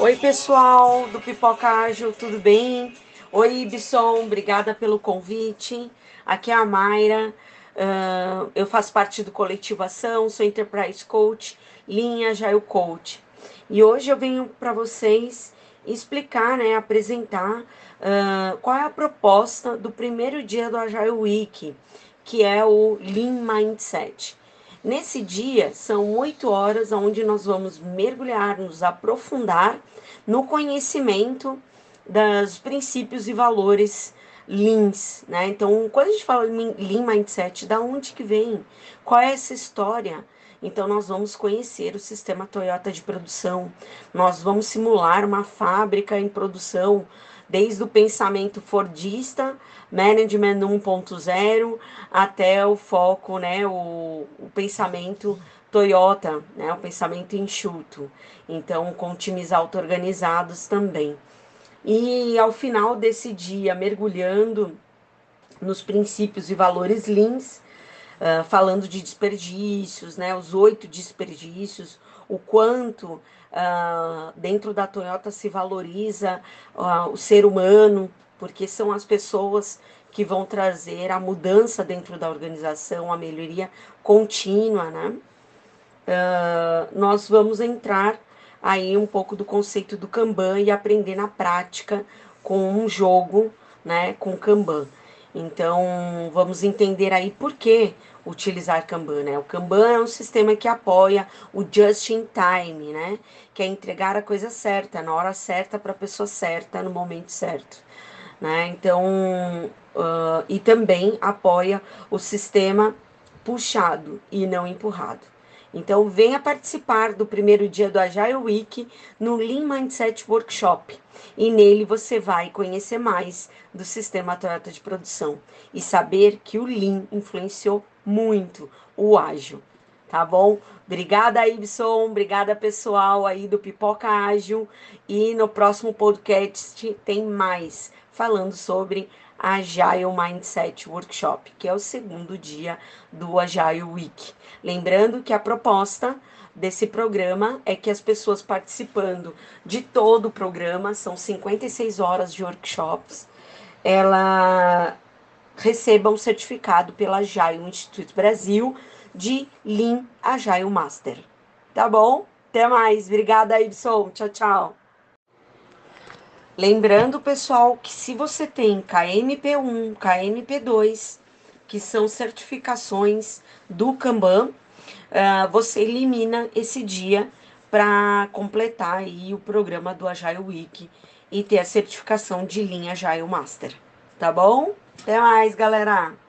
Oi, pessoal do Pipoca Ágil, tudo bem? Oi, Ibson, obrigada pelo convite. Aqui é a Mayra, uh, eu faço parte do Coletivo Ação, sou Enterprise Coach, linha Agile Coach. E hoje eu venho para vocês explicar, né, apresentar uh, qual é a proposta do primeiro dia do Agile Week, que é o Lean Mindset. Nesse dia, são oito horas onde nós vamos mergulhar, nos aprofundar no conhecimento dos princípios e valores Leans, né? Então, quando a gente fala Lean Mindset, da onde que vem? Qual é essa história? Então, nós vamos conhecer o sistema Toyota de produção, nós vamos simular uma fábrica em produção, desde o pensamento fordista, management 1.0, até o foco, né, o, o pensamento Toyota, né, o pensamento enxuto. Então, com times auto-organizados também. E ao final desse dia, mergulhando nos princípios e valores Leans, uh, falando de desperdícios, né, os oito desperdícios, o quanto uh, dentro da Toyota se valoriza uh, o ser humano, porque são as pessoas que vão trazer a mudança dentro da organização, a melhoria contínua, né? Uh, nós vamos entrar aí um pouco do conceito do Kanban e aprender na prática com um jogo, né, com Kanban. Então, vamos entender aí por que utilizar Kanban, né? O Kanban é um sistema que apoia o just in time, né? Que é entregar a coisa certa, na hora certa, para a pessoa certa, no momento certo, né? Então, uh, e também apoia o sistema puxado e não empurrado. Então, venha participar do primeiro dia do Agile Week no Lean Mindset Workshop. E nele você vai conhecer mais do sistema Toyota de produção e saber que o Lean influenciou muito o ágil. Tá bom? Obrigada, Ibson. Obrigada, pessoal aí do Pipoca Ágil. E no próximo podcast tem mais falando sobre Agile Mindset Workshop, que é o segundo dia do Agile Week. Lembrando que a proposta desse programa é que as pessoas participando de todo o programa, são 56 horas de workshops, ela recebam um certificado pela Agile Instituto Brasil de Lean Agile Master. Tá bom? Até mais. Obrigada, Ibson. Tchau, tchau. Lembrando, pessoal, que se você tem KMP1, KMP2, que são certificações do Kanban, uh, você elimina esse dia para completar aí o programa do Agile Week e ter a certificação de linha Agile Master. Tá bom? Até mais, galera!